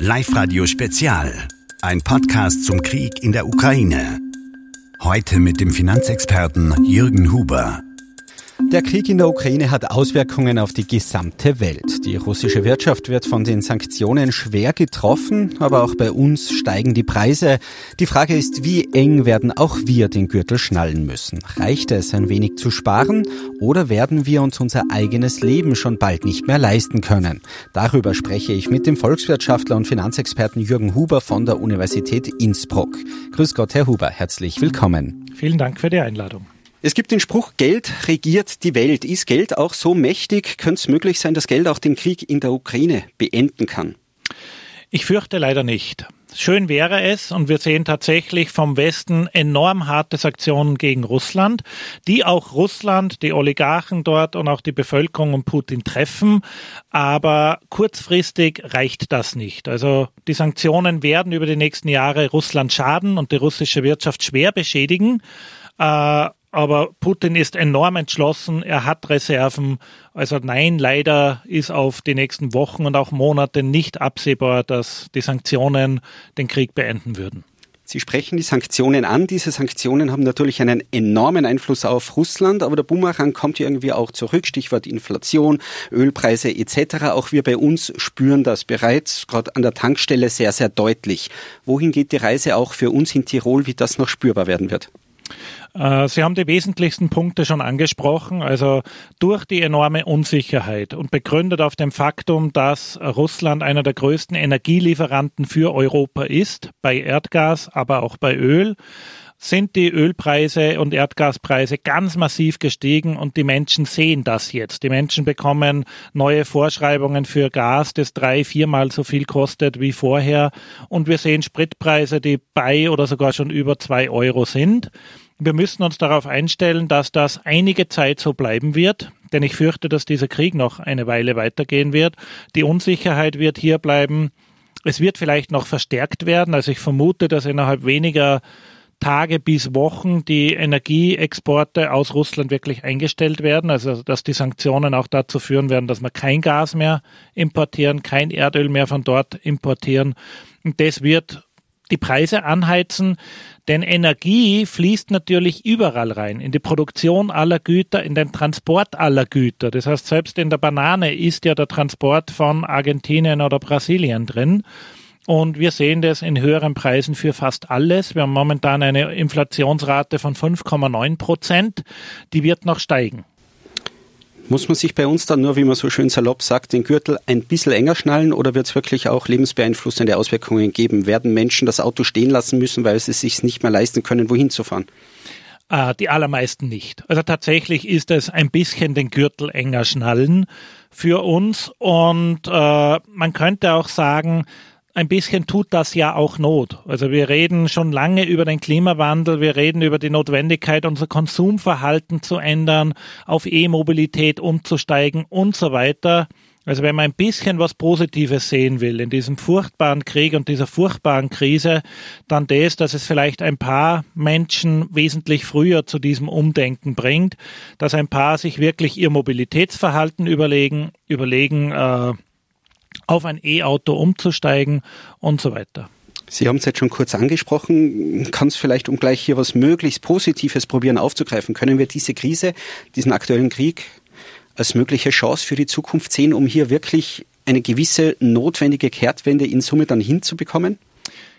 Live-Radio Spezial. Ein Podcast zum Krieg in der Ukraine. Heute mit dem Finanzexperten Jürgen Huber. Der Krieg in der Ukraine hat Auswirkungen auf die gesamte Welt. Die russische Wirtschaft wird von den Sanktionen schwer getroffen, aber auch bei uns steigen die Preise. Die Frage ist, wie eng werden auch wir den Gürtel schnallen müssen? Reicht es, ein wenig zu sparen oder werden wir uns unser eigenes Leben schon bald nicht mehr leisten können? Darüber spreche ich mit dem Volkswirtschaftler und Finanzexperten Jürgen Huber von der Universität Innsbruck. Grüß Gott, Herr Huber, herzlich willkommen. Vielen Dank für die Einladung. Es gibt den Spruch, Geld regiert die Welt. Ist Geld auch so mächtig? Könnte es möglich sein, dass Geld auch den Krieg in der Ukraine beenden kann? Ich fürchte leider nicht. Schön wäre es, und wir sehen tatsächlich vom Westen enorm harte Sanktionen gegen Russland, die auch Russland, die Oligarchen dort und auch die Bevölkerung und Putin treffen. Aber kurzfristig reicht das nicht. Also die Sanktionen werden über die nächsten Jahre Russland schaden und die russische Wirtschaft schwer beschädigen. Äh, aber Putin ist enorm entschlossen, er hat Reserven. Also nein, leider ist auf die nächsten Wochen und auch Monate nicht absehbar, dass die Sanktionen den Krieg beenden würden. Sie sprechen die Sanktionen an. Diese Sanktionen haben natürlich einen enormen Einfluss auf Russland, aber der Bumerang kommt irgendwie auch zurück. Stichwort Inflation, Ölpreise etc. Auch wir bei uns spüren das bereits, gerade an der Tankstelle sehr, sehr deutlich. Wohin geht die Reise auch für uns in Tirol, wie das noch spürbar werden wird? Äh, Sie haben die wesentlichsten Punkte schon angesprochen. Also durch die enorme Unsicherheit und begründet auf dem Faktum, dass Russland einer der größten Energielieferanten für Europa ist, bei Erdgas, aber auch bei Öl sind die Ölpreise und Erdgaspreise ganz massiv gestiegen und die Menschen sehen das jetzt. Die Menschen bekommen neue Vorschreibungen für Gas, das drei, viermal so viel kostet wie vorher und wir sehen Spritpreise, die bei oder sogar schon über zwei Euro sind. Wir müssen uns darauf einstellen, dass das einige Zeit so bleiben wird, denn ich fürchte, dass dieser Krieg noch eine Weile weitergehen wird. Die Unsicherheit wird hier bleiben. Es wird vielleicht noch verstärkt werden. Also ich vermute, dass innerhalb weniger Tage bis Wochen die Energieexporte aus Russland wirklich eingestellt werden, also dass die Sanktionen auch dazu führen werden, dass wir kein Gas mehr importieren, kein Erdöl mehr von dort importieren. Und das wird die Preise anheizen, denn Energie fließt natürlich überall rein, in die Produktion aller Güter, in den Transport aller Güter. Das heißt, selbst in der Banane ist ja der Transport von Argentinien oder Brasilien drin. Und wir sehen das in höheren Preisen für fast alles. Wir haben momentan eine Inflationsrate von 5,9 Prozent. Die wird noch steigen. Muss man sich bei uns dann nur, wie man so schön salopp sagt, den Gürtel ein bisschen enger schnallen oder wird es wirklich auch lebensbeeinflussende Auswirkungen geben? Werden Menschen das Auto stehen lassen müssen, weil sie es sich nicht mehr leisten können, wohin zu fahren? Äh, die allermeisten nicht. Also tatsächlich ist es ein bisschen den Gürtel enger schnallen für uns und äh, man könnte auch sagen, ein bisschen tut das ja auch Not. Also wir reden schon lange über den Klimawandel, wir reden über die Notwendigkeit, unser Konsumverhalten zu ändern, auf E-Mobilität umzusteigen und so weiter. Also wenn man ein bisschen was Positives sehen will in diesem furchtbaren Krieg und dieser furchtbaren Krise, dann das, dass es vielleicht ein paar Menschen wesentlich früher zu diesem Umdenken bringt, dass ein paar sich wirklich ihr Mobilitätsverhalten überlegen, überlegen, äh, auf ein E-Auto umzusteigen und so weiter. Sie haben es jetzt schon kurz angesprochen. Kann es vielleicht, um gleich hier was möglichst Positives probieren aufzugreifen, können wir diese Krise, diesen aktuellen Krieg als mögliche Chance für die Zukunft sehen, um hier wirklich eine gewisse notwendige Kehrtwende in Summe dann hinzubekommen?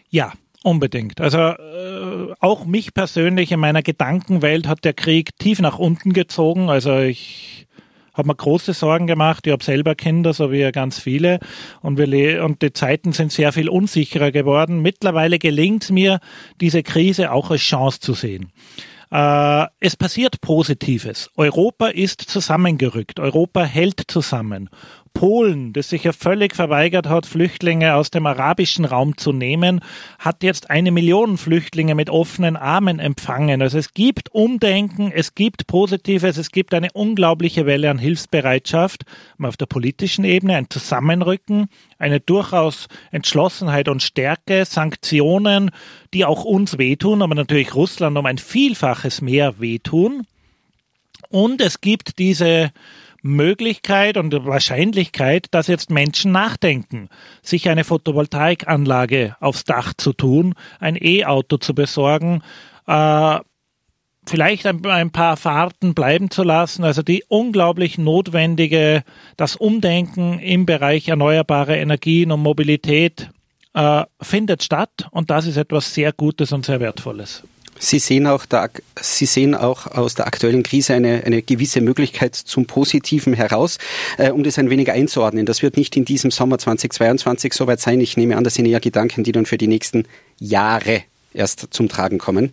Ja, Unbedingt. Also äh, auch mich persönlich in meiner Gedankenwelt hat der Krieg tief nach unten gezogen. Also ich habe mir große Sorgen gemacht. Ich habe selber Kinder, so wie ja ganz viele. Und, wir und die Zeiten sind sehr viel unsicherer geworden. Mittlerweile gelingt es mir, diese Krise auch als Chance zu sehen. Äh, es passiert Positives. Europa ist zusammengerückt. Europa hält zusammen. Polen, das sich ja völlig verweigert hat, Flüchtlinge aus dem arabischen Raum zu nehmen, hat jetzt eine Million Flüchtlinge mit offenen Armen empfangen. Also es gibt Umdenken, es gibt Positives, es gibt eine unglaubliche Welle an Hilfsbereitschaft auf der politischen Ebene, ein Zusammenrücken, eine durchaus Entschlossenheit und Stärke, Sanktionen, die auch uns wehtun, aber natürlich Russland um ein Vielfaches mehr wehtun. Und es gibt diese Möglichkeit und Wahrscheinlichkeit, dass jetzt Menschen nachdenken, sich eine Photovoltaikanlage aufs Dach zu tun, ein E-Auto zu besorgen, äh, vielleicht ein, ein, paar Fahrten bleiben zu lassen. Also die unglaublich notwendige, das Umdenken im Bereich erneuerbare Energien und Mobilität äh, findet statt und das ist etwas sehr Gutes und sehr Wertvolles. Sie sehen auch, da, Sie sehen auch aus der aktuellen Krise eine, eine gewisse Möglichkeit zum Positiven heraus, äh, um das ein wenig einzuordnen. Das wird nicht in diesem Sommer 2022 soweit sein. Ich nehme an, das sind eher Gedanken, die dann für die nächsten Jahre erst zum Tragen kommen.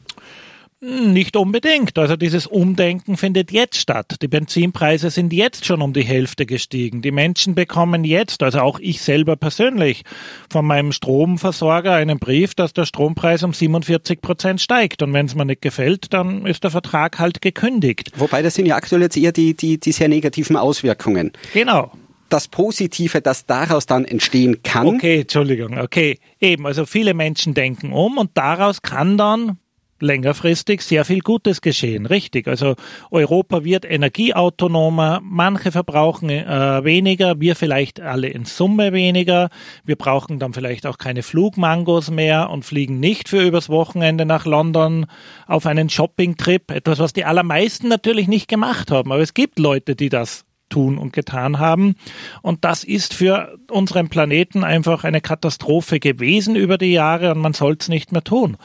Nicht unbedingt. Also dieses Umdenken findet jetzt statt. Die Benzinpreise sind jetzt schon um die Hälfte gestiegen. Die Menschen bekommen jetzt, also auch ich selber persönlich, von meinem Stromversorger einen Brief, dass der Strompreis um 47 Prozent steigt. Und wenn es mir nicht gefällt, dann ist der Vertrag halt gekündigt. Wobei das sind ja aktuell jetzt eher die, die, die sehr negativen Auswirkungen. Genau das Positive, das daraus dann entstehen kann. Okay, Entschuldigung, okay. Eben, also viele Menschen denken um und daraus kann dann längerfristig sehr viel Gutes geschehen. Richtig. Also Europa wird energieautonomer, manche verbrauchen äh, weniger, wir vielleicht alle in Summe weniger. Wir brauchen dann vielleicht auch keine Flugmangos mehr und fliegen nicht für übers Wochenende nach London auf einen Shoppingtrip. Etwas, was die allermeisten natürlich nicht gemacht haben. Aber es gibt Leute, die das tun und getan haben. Und das ist für unseren Planeten einfach eine Katastrophe gewesen über die Jahre und man soll es nicht mehr tun.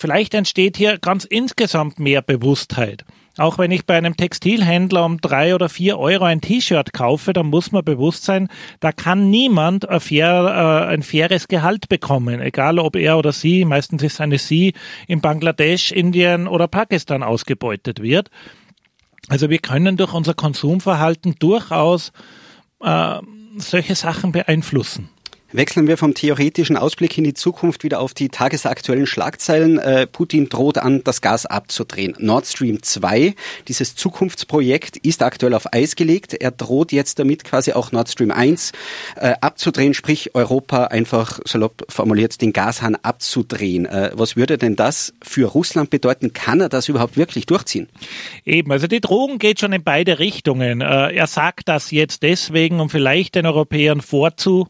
Vielleicht entsteht hier ganz insgesamt mehr Bewusstheit. Auch wenn ich bei einem Textilhändler um drei oder vier Euro ein T-Shirt kaufe, dann muss man bewusst sein, da kann niemand ein, fair, äh, ein faires Gehalt bekommen, egal ob er oder sie, meistens ist eine sie, in Bangladesch, Indien oder Pakistan ausgebeutet wird. Also wir können durch unser Konsumverhalten durchaus äh, solche Sachen beeinflussen. Wechseln wir vom theoretischen Ausblick in die Zukunft wieder auf die tagesaktuellen Schlagzeilen. Äh, Putin droht an, das Gas abzudrehen. Nord Stream 2, dieses Zukunftsprojekt, ist aktuell auf Eis gelegt. Er droht jetzt damit quasi auch Nord Stream 1 äh, abzudrehen, sprich Europa einfach salopp formuliert den Gashahn abzudrehen. Äh, was würde denn das für Russland bedeuten? Kann er das überhaupt wirklich durchziehen? Eben, also die Drohung geht schon in beide Richtungen. Er sagt das jetzt deswegen, um vielleicht den Europäern vorzu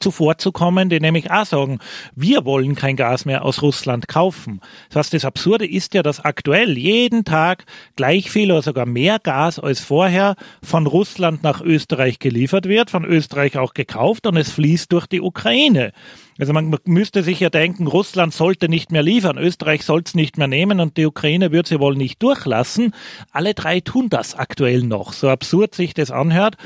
zuvorzukommen, die nämlich auch sagen, wir wollen kein Gas mehr aus Russland kaufen. Das heißt, das Absurde ist ja, dass aktuell jeden Tag gleich viel oder sogar mehr Gas als vorher von Russland nach Österreich geliefert wird, von Österreich auch gekauft und es fließt durch die Ukraine. Also man müsste sich ja denken, Russland sollte nicht mehr liefern, Österreich soll es nicht mehr nehmen und die Ukraine wird sie wohl nicht durchlassen. Alle drei tun das aktuell noch, so absurd sich das anhört.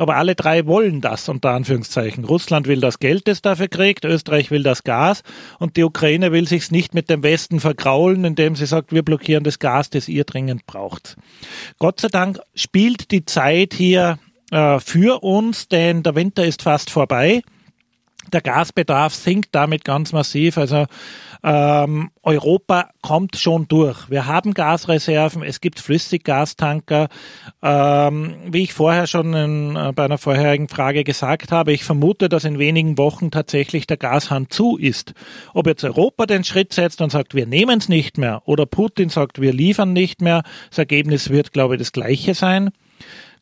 Aber alle drei wollen das, unter Anführungszeichen. Russland will das Geld, das dafür kriegt, Österreich will das Gas und die Ukraine will sich's nicht mit dem Westen vergraulen, indem sie sagt, wir blockieren das Gas, das ihr dringend braucht. Gott sei Dank spielt die Zeit hier äh, für uns, denn der Winter ist fast vorbei. Der Gasbedarf sinkt damit ganz massiv. Also ähm, Europa kommt schon durch. Wir haben Gasreserven, es gibt Flüssiggastanker. Ähm, wie ich vorher schon in, äh, bei einer vorherigen Frage gesagt habe, ich vermute, dass in wenigen Wochen tatsächlich der Gashahn zu ist. Ob jetzt Europa den Schritt setzt und sagt, wir nehmen es nicht mehr, oder Putin sagt, wir liefern nicht mehr, das Ergebnis wird, glaube ich, das gleiche sein.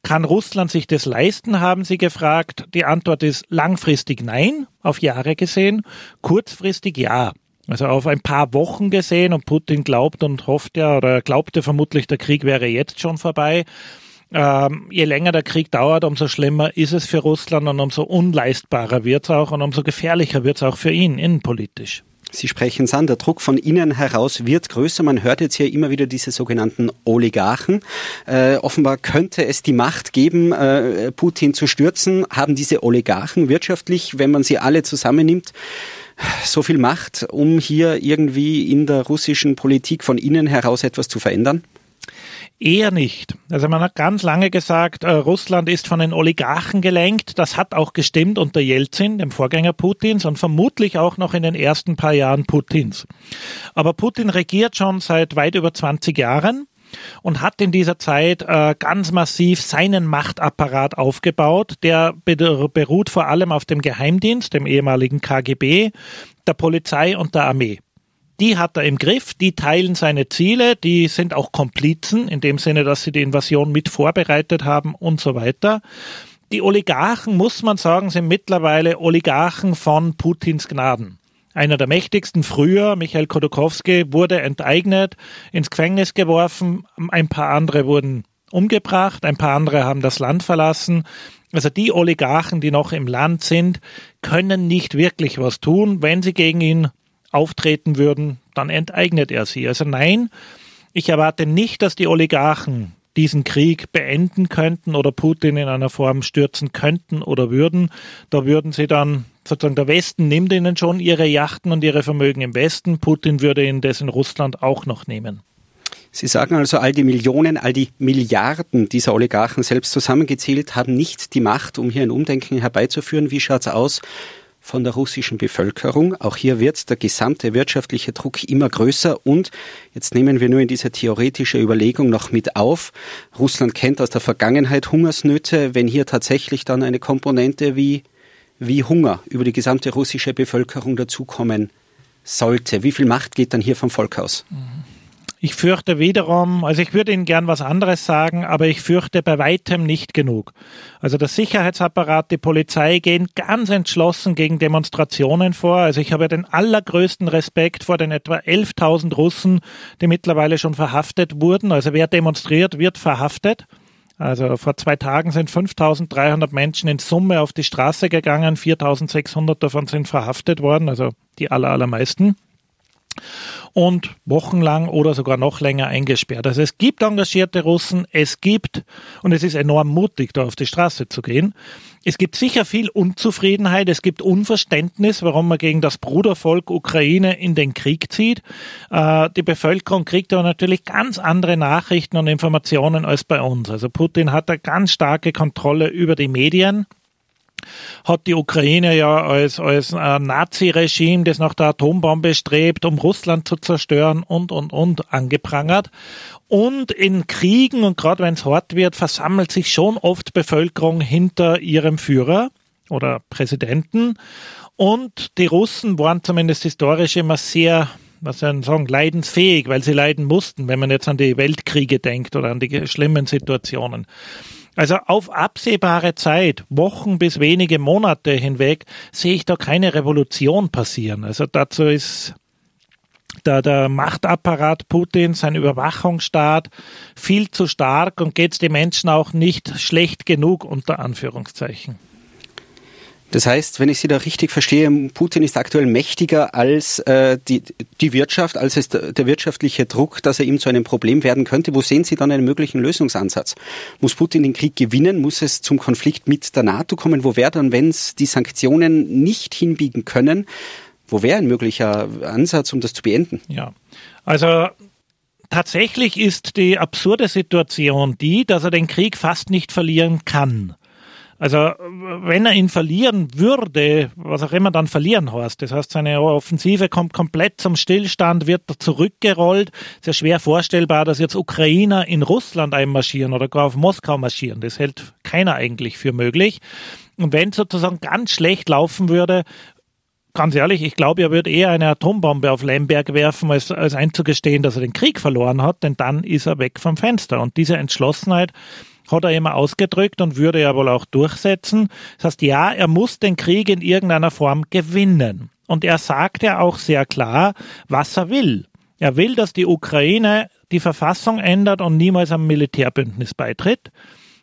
Kann Russland sich das leisten, haben Sie gefragt. Die Antwort ist langfristig nein, auf Jahre gesehen, kurzfristig ja. Also auf ein paar Wochen gesehen und Putin glaubt und hofft ja oder glaubte vermutlich, der Krieg wäre jetzt schon vorbei. Ähm, je länger der Krieg dauert, umso schlimmer ist es für Russland und umso unleistbarer wird es auch und umso gefährlicher wird es auch für ihn innenpolitisch. Sie sprechen es an, der Druck von innen heraus wird größer. Man hört jetzt hier immer wieder diese sogenannten Oligarchen. Äh, offenbar könnte es die Macht geben, äh, Putin zu stürzen. Haben diese Oligarchen wirtschaftlich, wenn man sie alle zusammennimmt, so viel Macht, um hier irgendwie in der russischen Politik von innen heraus etwas zu verändern? Eher nicht. Also man hat ganz lange gesagt, äh, Russland ist von den Oligarchen gelenkt. Das hat auch gestimmt unter Jelzin, dem Vorgänger Putins, und vermutlich auch noch in den ersten paar Jahren Putins. Aber Putin regiert schon seit weit über 20 Jahren und hat in dieser Zeit äh, ganz massiv seinen Machtapparat aufgebaut. Der beruht vor allem auf dem Geheimdienst, dem ehemaligen KGB, der Polizei und der Armee. Die hat er im Griff, die teilen seine Ziele, die sind auch Komplizen, in dem Sinne, dass sie die Invasion mit vorbereitet haben und so weiter. Die Oligarchen, muss man sagen, sind mittlerweile Oligarchen von Putins Gnaden. Einer der mächtigsten früher, Michael Kodokowski, wurde enteignet, ins Gefängnis geworfen, ein paar andere wurden umgebracht, ein paar andere haben das Land verlassen. Also die Oligarchen, die noch im Land sind, können nicht wirklich was tun. Wenn sie gegen ihn auftreten würden, dann enteignet er sie. Also nein, ich erwarte nicht, dass die Oligarchen diesen Krieg beenden könnten oder Putin in einer Form stürzen könnten oder würden. Da würden sie dann sozusagen der Westen nimmt ihnen schon ihre Yachten und ihre Vermögen im Westen. Putin würde ihnen das in Russland auch noch nehmen. Sie sagen also, all die Millionen, all die Milliarden dieser Oligarchen selbst zusammengezählt haben nicht die Macht, um hier ein Umdenken herbeizuführen. Wie schaut es aus von der russischen Bevölkerung? Auch hier wird der gesamte wirtschaftliche Druck immer größer und jetzt nehmen wir nur in diese theoretische Überlegung noch mit auf. Russland kennt aus der Vergangenheit Hungersnöte. Wenn hier tatsächlich dann eine Komponente wie, wie Hunger über die gesamte russische Bevölkerung dazukommen sollte, wie viel Macht geht dann hier vom Volk aus? Mhm. Ich fürchte wiederum, also ich würde Ihnen gern was anderes sagen, aber ich fürchte bei weitem nicht genug. Also der Sicherheitsapparat, die Polizei gehen ganz entschlossen gegen Demonstrationen vor. Also ich habe den allergrößten Respekt vor den etwa 11.000 Russen, die mittlerweile schon verhaftet wurden. Also wer demonstriert, wird verhaftet. Also vor zwei Tagen sind 5300 Menschen in Summe auf die Straße gegangen, 4600 davon sind verhaftet worden, also die aller, allermeisten und wochenlang oder sogar noch länger eingesperrt. Also es gibt engagierte Russen, es gibt, und es ist enorm mutig, da auf die Straße zu gehen, es gibt sicher viel Unzufriedenheit, es gibt Unverständnis, warum man gegen das Brudervolk Ukraine in den Krieg zieht. Äh, die Bevölkerung kriegt aber natürlich ganz andere Nachrichten und Informationen als bei uns. Also Putin hat eine ganz starke Kontrolle über die Medien hat die Ukraine ja als, als Nazi-Regime, das nach der Atombombe strebt, um Russland zu zerstören und, und, und angeprangert. Und in Kriegen und gerade wenn es hart wird, versammelt sich schon oft Bevölkerung hinter ihrem Führer oder Präsidenten. Und die Russen waren zumindest historisch immer sehr was soll ich sagen, leidensfähig, weil sie leiden mussten, wenn man jetzt an die Weltkriege denkt oder an die schlimmen Situationen. Also auf absehbare Zeit, Wochen bis wenige Monate hinweg, sehe ich da keine Revolution passieren. Also dazu ist der, der Machtapparat Putins, sein Überwachungsstaat viel zu stark und geht es den Menschen auch nicht schlecht genug unter Anführungszeichen. Das heißt, wenn ich Sie da richtig verstehe, Putin ist aktuell mächtiger als äh, die, die Wirtschaft, als es der, wirtschaftliche Druck, dass er ihm zu einem Problem werden könnte. Wo sehen Sie dann einen möglichen Lösungsansatz? Muss Putin den Krieg gewinnen? Muss es zum Konflikt mit der NATO kommen? Wo wäre dann, wenn es die Sanktionen nicht hinbiegen können? Wo wäre ein möglicher Ansatz, um das zu beenden? Ja, also tatsächlich ist die absurde Situation die, dass er den Krieg fast nicht verlieren kann. Also wenn er ihn verlieren würde, was auch immer dann verlieren heißt, das heißt, seine Offensive kommt komplett zum Stillstand, wird zurückgerollt. Sehr schwer vorstellbar, dass jetzt Ukrainer in Russland einmarschieren oder gar auf Moskau marschieren. Das hält keiner eigentlich für möglich. Und wenn sozusagen ganz schlecht laufen würde, ganz ehrlich, ich glaube, er würde eher eine Atombombe auf Lemberg werfen, als, als einzugestehen, dass er den Krieg verloren hat, denn dann ist er weg vom Fenster. Und diese Entschlossenheit hat er immer ausgedrückt und würde er wohl auch durchsetzen. Das heißt, ja, er muss den Krieg in irgendeiner Form gewinnen. Und er sagt ja auch sehr klar, was er will. Er will, dass die Ukraine die Verfassung ändert und niemals am Militärbündnis beitritt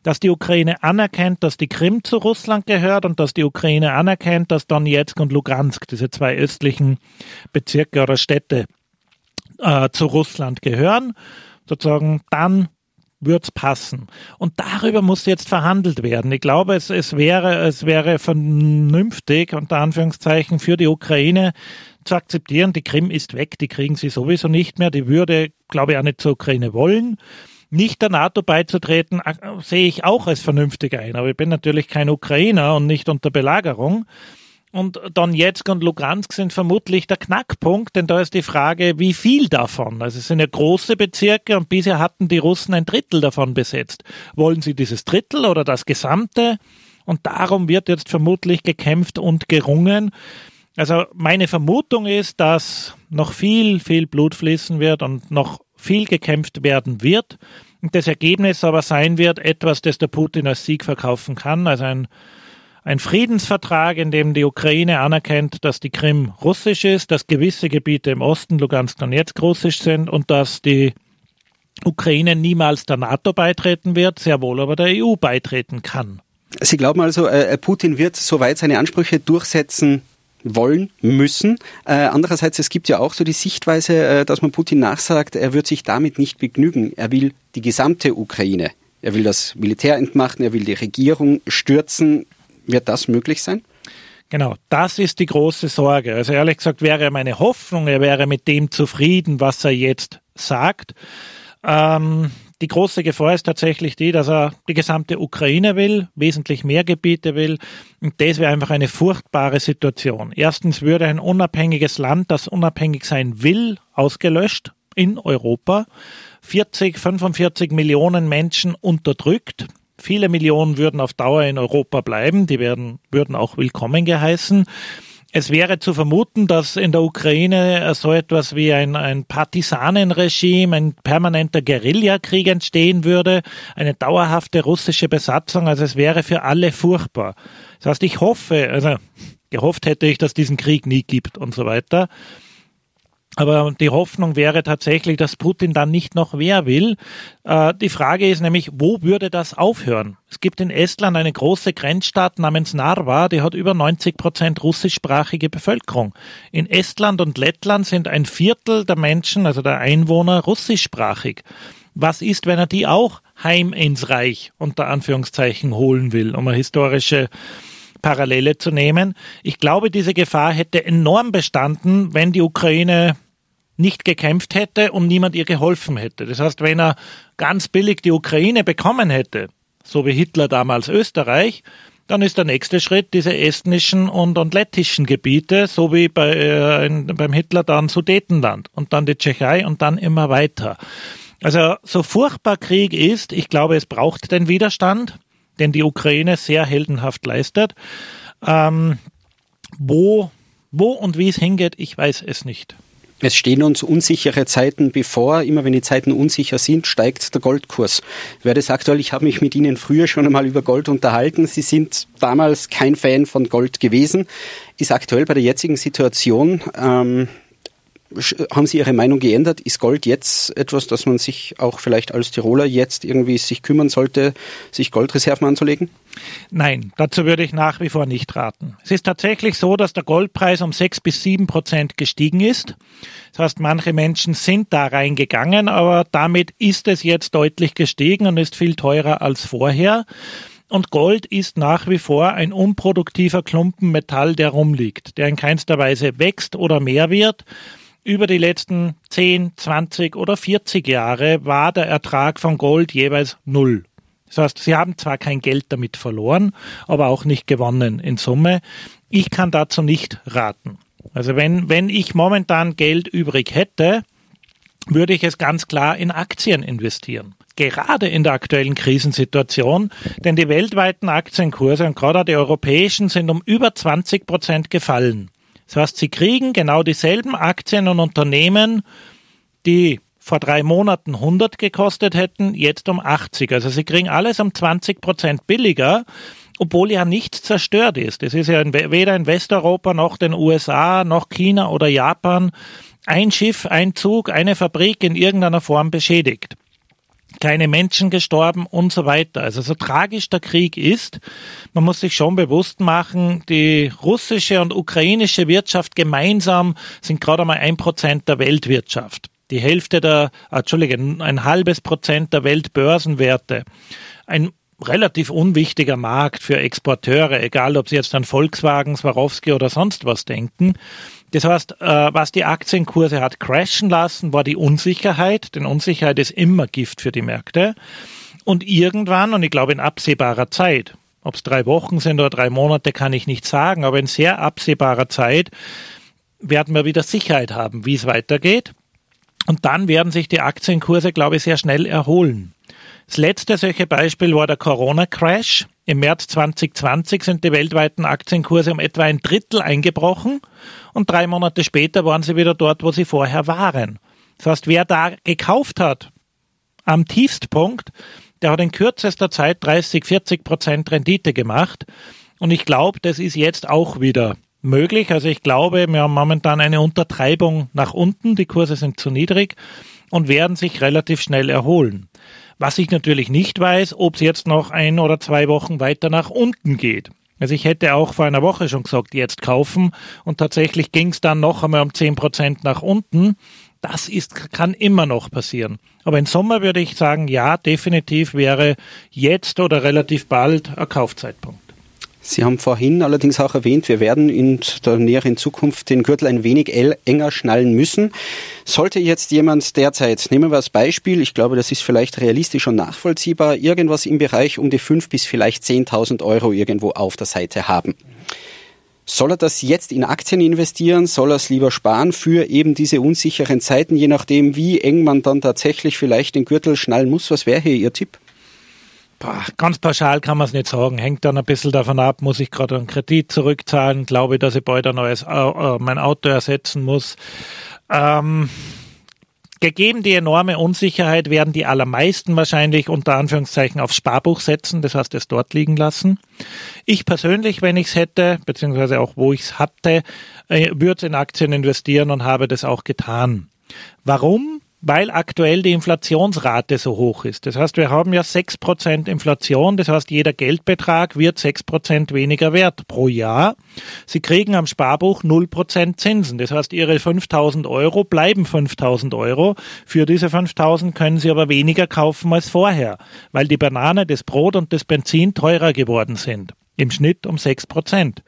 dass die Ukraine anerkennt, dass die Krim zu Russland gehört und dass die Ukraine anerkennt, dass Donetsk und Lugansk, diese zwei östlichen Bezirke oder Städte, äh, zu Russland gehören. Sozusagen dann wird's passen. Und darüber muss jetzt verhandelt werden. Ich glaube, es, es wäre, es wäre vernünftig, unter Anführungszeichen, für die Ukraine zu akzeptieren, die Krim ist weg, die kriegen sie sowieso nicht mehr, die würde, glaube ich, auch nicht zur Ukraine wollen. Nicht der NATO beizutreten, äh, sehe ich auch als vernünftig ein. Aber ich bin natürlich kein Ukrainer und nicht unter Belagerung. Und Donetsk und Lugansk sind vermutlich der Knackpunkt, denn da ist die Frage, wie viel davon? Also es sind ja große Bezirke und bisher hatten die Russen ein Drittel davon besetzt. Wollen sie dieses Drittel oder das Gesamte? Und darum wird jetzt vermutlich gekämpft und gerungen. Also meine Vermutung ist, dass noch viel, viel Blut fließen wird und noch viel gekämpft werden wird. Und das Ergebnis aber sein wird etwas, das der Putin als Sieg verkaufen kann. Also ein, ein Friedensvertrag, in dem die Ukraine anerkennt, dass die Krim russisch ist, dass gewisse Gebiete im Osten, Lugansk, Donetsk russisch sind und dass die Ukraine niemals der NATO beitreten wird, sehr wohl aber der EU beitreten kann. Sie glauben also, äh, Putin wird soweit seine Ansprüche durchsetzen wollen müssen. Äh, andererseits, es gibt ja auch so die Sichtweise, äh, dass man Putin nachsagt, er wird sich damit nicht begnügen. Er will die gesamte Ukraine. Er will das Militär entmachten, er will die Regierung stürzen. Wird das möglich sein? Genau, das ist die große Sorge. Also ehrlich gesagt wäre meine Hoffnung, er wäre mit dem zufrieden, was er jetzt sagt. Ähm, die große Gefahr ist tatsächlich die, dass er die gesamte Ukraine will, wesentlich mehr Gebiete will. Und das wäre einfach eine furchtbare Situation. Erstens würde ein unabhängiges Land, das unabhängig sein will, ausgelöscht in Europa. 40, 45 Millionen Menschen unterdrückt. Viele Millionen würden auf Dauer in Europa bleiben, die werden, würden auch willkommen geheißen. Es wäre zu vermuten, dass in der Ukraine so etwas wie ein, ein Partisanenregime, ein permanenter Guerillakrieg entstehen würde, eine dauerhafte russische Besatzung. Also es wäre für alle furchtbar. Das heißt, ich hoffe, also gehofft hätte ich, dass diesen Krieg nie gibt und so weiter. Aber die Hoffnung wäre tatsächlich, dass Putin dann nicht noch wer will. Äh, die Frage ist nämlich, wo würde das aufhören? Es gibt in Estland eine große Grenzstadt namens Narva, die hat über 90 Prozent russischsprachige Bevölkerung. In Estland und Lettland sind ein Viertel der Menschen, also der Einwohner, russischsprachig. Was ist, wenn er die auch heim ins Reich unter Anführungszeichen holen will, um eine historische Parallele zu nehmen. Ich glaube, diese Gefahr hätte enorm bestanden, wenn die Ukraine nicht gekämpft hätte und niemand ihr geholfen hätte. Das heißt, wenn er ganz billig die Ukraine bekommen hätte, so wie Hitler damals Österreich, dann ist der nächste Schritt diese estnischen und, und lettischen Gebiete, so wie bei, äh, in, beim Hitler dann Sudetenland und dann die Tschechei und dann immer weiter. Also so furchtbar Krieg ist, ich glaube, es braucht den Widerstand, den die Ukraine sehr heldenhaft leistet. Ähm, wo, wo und wie es hingeht, ich weiß es nicht. Es stehen uns unsichere Zeiten bevor. Immer wenn die Zeiten unsicher sind, steigt der Goldkurs. Wer das aktuell, ich habe mich mit Ihnen früher schon einmal über Gold unterhalten. Sie sind damals kein Fan von Gold gewesen. Ist aktuell bei der jetzigen Situation ähm, haben Sie Ihre Meinung geändert? Ist Gold jetzt etwas, das man sich auch vielleicht als Tiroler jetzt irgendwie sich kümmern sollte, sich Goldreserven anzulegen? Nein, dazu würde ich nach wie vor nicht raten. Es ist tatsächlich so, dass der Goldpreis um sechs bis sieben Prozent gestiegen ist. Das heißt, manche Menschen sind da reingegangen, aber damit ist es jetzt deutlich gestiegen und ist viel teurer als vorher. Und Gold ist nach wie vor ein unproduktiver Klumpen Metall, der rumliegt, der in keinster Weise wächst oder mehr wird über die letzten 10, 20 oder 40 Jahre war der Ertrag von Gold jeweils null. Das heißt, sie haben zwar kein Geld damit verloren, aber auch nicht gewonnen in Summe. Ich kann dazu nicht raten. Also wenn, wenn ich momentan Geld übrig hätte, würde ich es ganz klar in Aktien investieren. Gerade in der aktuellen Krisensituation, denn die weltweiten Aktienkurse und gerade die europäischen sind um über 20 Prozent gefallen. Das heißt, sie kriegen genau dieselben Aktien und Unternehmen, die vor drei Monaten 100 gekostet hätten, jetzt um 80. Also sie kriegen alles um 20 Prozent billiger, obwohl ja nichts zerstört ist. Es ist ja weder in Westeuropa noch den USA noch China oder Japan ein Schiff, ein Zug, eine Fabrik in irgendeiner Form beschädigt keine Menschen gestorben und so weiter. Also so tragisch der Krieg ist, man muss sich schon bewusst machen, die russische und ukrainische Wirtschaft gemeinsam sind gerade einmal ein Prozent der Weltwirtschaft. Die Hälfte der, ah, Entschuldige, ein halbes Prozent der Weltbörsenwerte. Ein relativ unwichtiger Markt für Exporteure, egal ob sie jetzt an Volkswagen, Swarovski oder sonst was denken. Das heißt, äh, was die Aktienkurse hat crashen lassen, war die Unsicherheit, denn Unsicherheit ist immer Gift für die Märkte. Und irgendwann, und ich glaube in absehbarer Zeit, ob es drei Wochen sind oder drei Monate, kann ich nicht sagen, aber in sehr absehbarer Zeit werden wir wieder Sicherheit haben, wie es weitergeht. Und dann werden sich die Aktienkurse, glaube ich, sehr schnell erholen. Das letzte solche Beispiel war der Corona-Crash. Im März 2020 sind die weltweiten Aktienkurse um etwa ein Drittel eingebrochen und drei Monate später waren sie wieder dort, wo sie vorher waren. Das heißt, wer da gekauft hat, am Tiefstpunkt, der hat in kürzester Zeit 30, 40 Prozent Rendite gemacht. Und ich glaube, das ist jetzt auch wieder möglich. Also ich glaube, wir haben momentan eine Untertreibung nach unten. Die Kurse sind zu niedrig und werden sich relativ schnell erholen. Was ich natürlich nicht weiß, ob es jetzt noch ein oder zwei Wochen weiter nach unten geht. Also ich hätte auch vor einer Woche schon gesagt, jetzt kaufen und tatsächlich ging es dann noch einmal um zehn Prozent nach unten. Das ist, kann immer noch passieren. Aber im Sommer würde ich sagen, ja, definitiv wäre jetzt oder relativ bald ein Kaufzeitpunkt. Sie haben vorhin allerdings auch erwähnt, wir werden in der näheren Zukunft den Gürtel ein wenig enger schnallen müssen. Sollte jetzt jemand derzeit, nehmen wir als Beispiel, ich glaube, das ist vielleicht realistisch und nachvollziehbar, irgendwas im Bereich um die fünf bis vielleicht 10.000 Euro irgendwo auf der Seite haben. Soll er das jetzt in Aktien investieren? Soll er es lieber sparen für eben diese unsicheren Zeiten, je nachdem, wie eng man dann tatsächlich vielleicht den Gürtel schnallen muss? Was wäre hier Ihr Tipp? Boah, ganz pauschal kann man es nicht sagen. Hängt dann ein bisschen davon ab, muss ich gerade einen Kredit zurückzahlen, glaube ich, dass ich bald ein neues äh, mein Auto ersetzen muss. Ähm, gegeben die enorme Unsicherheit werden die allermeisten wahrscheinlich unter Anführungszeichen aufs Sparbuch setzen, das heißt es dort liegen lassen. Ich persönlich, wenn ich es hätte, beziehungsweise auch wo ich es hatte, äh, würde in Aktien investieren und habe das auch getan. Warum? Weil aktuell die Inflationsrate so hoch ist. Das heißt, wir haben ja sechs Prozent Inflation, das heißt, jeder Geldbetrag wird sechs Prozent weniger wert pro Jahr. Sie kriegen am Sparbuch null Prozent Zinsen. Das heißt, Ihre 5000 Euro bleiben 5000 Euro. Für diese 5000 können Sie aber weniger kaufen als vorher, weil die Banane, das Brot und das Benzin teurer geworden sind. Im Schnitt um sechs Prozent.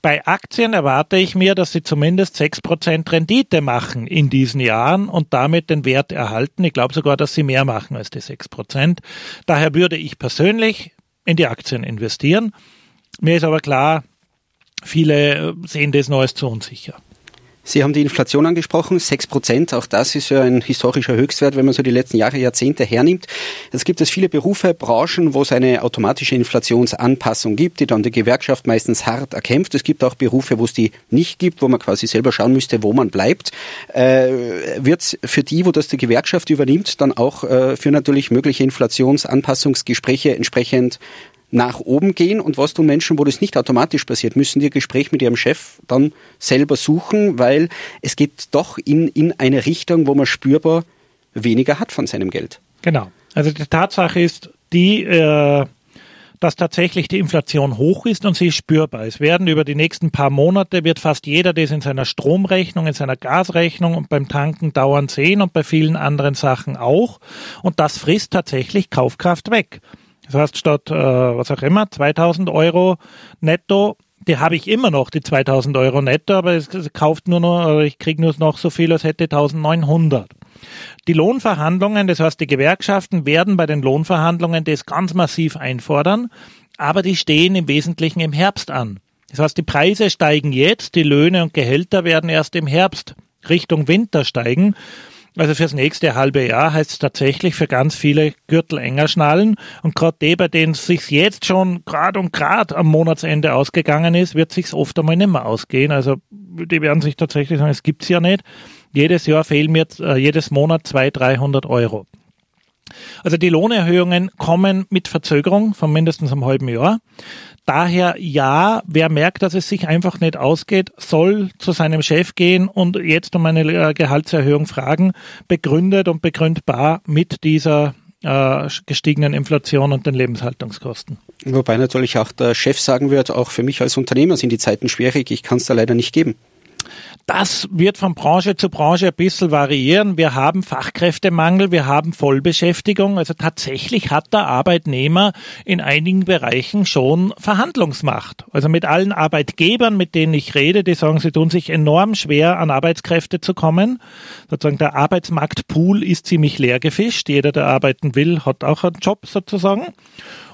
Bei Aktien erwarte ich mir, dass sie zumindest 6% Rendite machen in diesen Jahren und damit den Wert erhalten. Ich glaube sogar, dass sie mehr machen als die 6%. Daher würde ich persönlich in die Aktien investieren. Mir ist aber klar, viele sehen das noch als zu unsicher. Sie haben die Inflation angesprochen, 6 Prozent. Auch das ist ja ein historischer Höchstwert, wenn man so die letzten Jahre, Jahrzehnte hernimmt. Es gibt es viele Berufe, Branchen, wo es eine automatische Inflationsanpassung gibt, die dann die Gewerkschaft meistens hart erkämpft. Es gibt auch Berufe, wo es die nicht gibt, wo man quasi selber schauen müsste, wo man bleibt. Äh, Wird es für die, wo das die Gewerkschaft übernimmt, dann auch äh, für natürlich mögliche Inflationsanpassungsgespräche entsprechend nach oben gehen und was tun Menschen, wo das nicht automatisch passiert, müssen die Gespräch mit ihrem Chef dann selber suchen, weil es geht doch in, in eine Richtung, wo man spürbar weniger hat von seinem Geld. Genau. Also die Tatsache ist die, äh, dass tatsächlich die Inflation hoch ist und sie ist spürbar. Es werden über die nächsten paar Monate wird fast jeder das in seiner Stromrechnung, in seiner Gasrechnung und beim Tanken dauernd sehen und bei vielen anderen Sachen auch. Und das frisst tatsächlich Kaufkraft weg. Das heißt, statt, äh, was auch immer, 2000 Euro netto, die habe ich immer noch, die 2000 Euro netto, aber es, es kauft nur noch, ich kriege nur noch so viel, als hätte 1900. Die Lohnverhandlungen, das heißt, die Gewerkschaften werden bei den Lohnverhandlungen das ganz massiv einfordern, aber die stehen im Wesentlichen im Herbst an. Das heißt, die Preise steigen jetzt, die Löhne und Gehälter werden erst im Herbst Richtung Winter steigen. Also fürs nächste halbe Jahr heißt es tatsächlich für ganz viele Gürtel enger schnallen. Und gerade die, bei denen es sich jetzt schon grad und grad am Monatsende ausgegangen ist, wird sich oft einmal nicht mehr ausgehen. Also die werden sich tatsächlich sagen, es gibt's ja nicht. Jedes Jahr fehlen mir äh, jedes Monat 200, 300 Euro. Also die Lohnerhöhungen kommen mit Verzögerung von mindestens einem halben Jahr. Daher ja, wer merkt, dass es sich einfach nicht ausgeht, soll zu seinem Chef gehen und jetzt um eine äh, Gehaltserhöhung fragen, begründet und begründbar mit dieser äh, gestiegenen Inflation und den Lebenshaltungskosten. Wobei natürlich auch der Chef sagen wird, auch für mich als Unternehmer sind die Zeiten schwierig, ich kann es da leider nicht geben. Das wird von Branche zu Branche ein bisschen variieren. Wir haben Fachkräftemangel, wir haben Vollbeschäftigung. Also tatsächlich hat der Arbeitnehmer in einigen Bereichen schon Verhandlungsmacht. Also mit allen Arbeitgebern, mit denen ich rede, die sagen, sie tun sich enorm schwer, an Arbeitskräfte zu kommen. Sozusagen der Arbeitsmarktpool ist ziemlich leer gefischt. Jeder, der arbeiten will, hat auch einen Job sozusagen.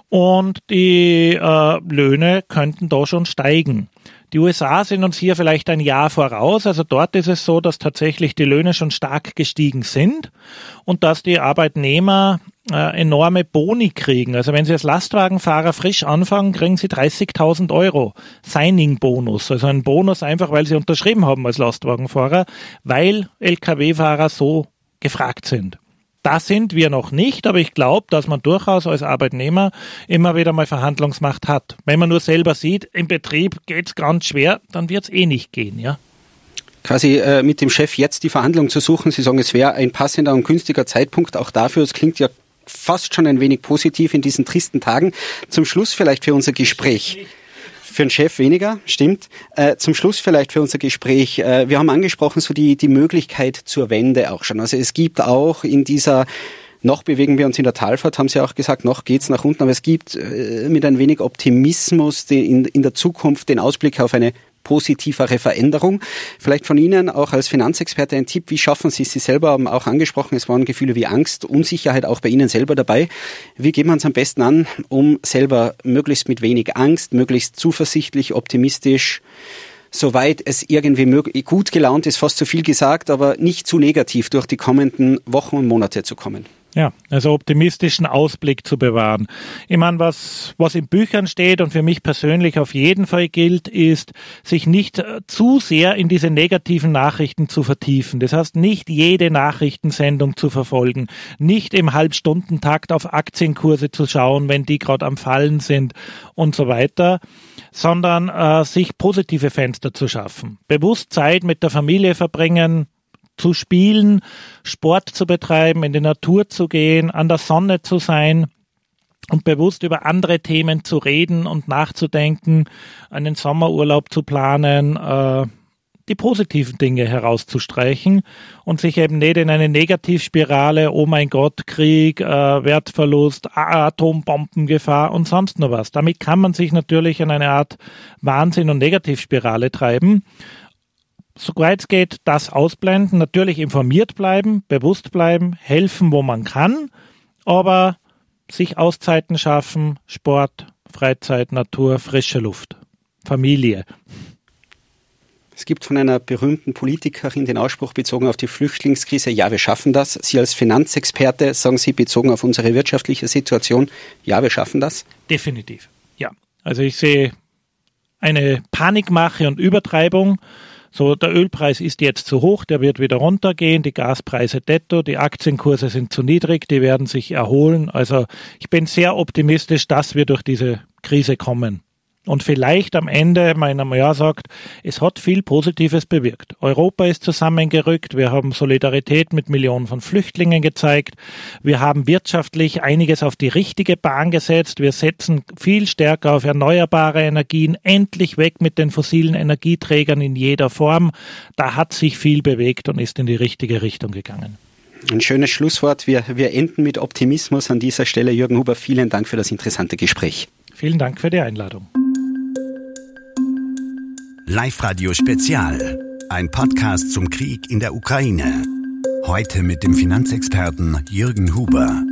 Und die äh, Löhne könnten da schon steigen. Die USA sind uns hier vielleicht ein Jahr voraus. Also dort ist es so, dass tatsächlich die Löhne schon stark gestiegen sind und dass die Arbeitnehmer äh, enorme Boni kriegen. Also wenn Sie als Lastwagenfahrer frisch anfangen, kriegen Sie 30.000 Euro Signing-Bonus. Also ein Bonus einfach, weil Sie unterschrieben haben als Lastwagenfahrer, weil Lkw-Fahrer so gefragt sind. Da sind wir noch nicht, aber ich glaube, dass man durchaus als Arbeitnehmer immer wieder mal Verhandlungsmacht hat. Wenn man nur selber sieht, im Betrieb geht es ganz schwer, dann wird es eh nicht gehen, ja quasi äh, mit dem Chef jetzt die Verhandlung zu suchen. Sie sagen, es wäre ein passender und günstiger Zeitpunkt auch dafür. Es klingt ja fast schon ein wenig positiv in diesen tristen Tagen. Zum Schluss vielleicht für unser Gespräch. Für einen Chef weniger, stimmt. Äh, zum Schluss vielleicht für unser Gespräch. Äh, wir haben angesprochen, so die, die Möglichkeit zur Wende auch schon. Also es gibt auch in dieser noch bewegen wir uns in der Talfahrt, haben Sie auch gesagt, noch geht's nach unten, aber es gibt äh, mit ein wenig Optimismus in, in der Zukunft den Ausblick auf eine positivere Veränderung. Vielleicht von Ihnen auch als Finanzexperte ein Tipp, wie schaffen Sie es? Sie selber haben auch angesprochen, es waren Gefühle wie Angst, Unsicherheit auch bei Ihnen selber dabei. Wie geht man es am besten an, um selber möglichst mit wenig Angst, möglichst zuversichtlich, optimistisch, soweit es irgendwie möglich, gut gelaunt ist, fast zu viel gesagt, aber nicht zu negativ durch die kommenden Wochen und Monate zu kommen? Ja, also optimistischen Ausblick zu bewahren. Ich meine, was, was in Büchern steht und für mich persönlich auf jeden Fall gilt, ist, sich nicht äh, zu sehr in diese negativen Nachrichten zu vertiefen. Das heißt, nicht jede Nachrichtensendung zu verfolgen, nicht im Halbstundentakt auf Aktienkurse zu schauen, wenn die gerade am Fallen sind und so weiter, sondern äh, sich positive Fenster zu schaffen. Bewusst Zeit mit der Familie verbringen, zu spielen, Sport zu betreiben, in die Natur zu gehen, an der Sonne zu sein und bewusst über andere Themen zu reden und nachzudenken, einen Sommerurlaub zu planen, äh, die positiven Dinge herauszustreichen und sich eben nicht in eine Negativspirale, oh mein Gott, Krieg, äh, Wertverlust, Atombombengefahr und sonst noch was. Damit kann man sich natürlich in eine Art Wahnsinn- und Negativspirale treiben soweit es geht, das ausblenden, natürlich informiert bleiben, bewusst bleiben, helfen, wo man kann, aber sich Auszeiten schaffen, Sport, Freizeit, Natur, frische Luft, Familie. Es gibt von einer berühmten Politikerin den Ausspruch bezogen auf die Flüchtlingskrise, ja, wir schaffen das. Sie als Finanzexperte sagen Sie bezogen auf unsere wirtschaftliche Situation, ja, wir schaffen das? Definitiv, ja. Also ich sehe eine Panikmache und Übertreibung so, der Ölpreis ist jetzt zu hoch, der wird wieder runtergehen, die Gaspreise detto, die Aktienkurse sind zu niedrig, die werden sich erholen. Also ich bin sehr optimistisch, dass wir durch diese Krise kommen und vielleicht am Ende meiner Jahr sagt, es hat viel Positives bewirkt. Europa ist zusammengerückt, wir haben Solidarität mit Millionen von Flüchtlingen gezeigt, wir haben wirtschaftlich einiges auf die richtige Bahn gesetzt, wir setzen viel stärker auf erneuerbare Energien, endlich weg mit den fossilen Energieträgern in jeder Form. Da hat sich viel bewegt und ist in die richtige Richtung gegangen. Ein schönes Schlusswort. Wir, wir enden mit Optimismus an dieser Stelle. Jürgen Huber, vielen Dank für das interessante Gespräch. Vielen Dank für die Einladung. Live-Radio Spezial. Ein Podcast zum Krieg in der Ukraine. Heute mit dem Finanzexperten Jürgen Huber.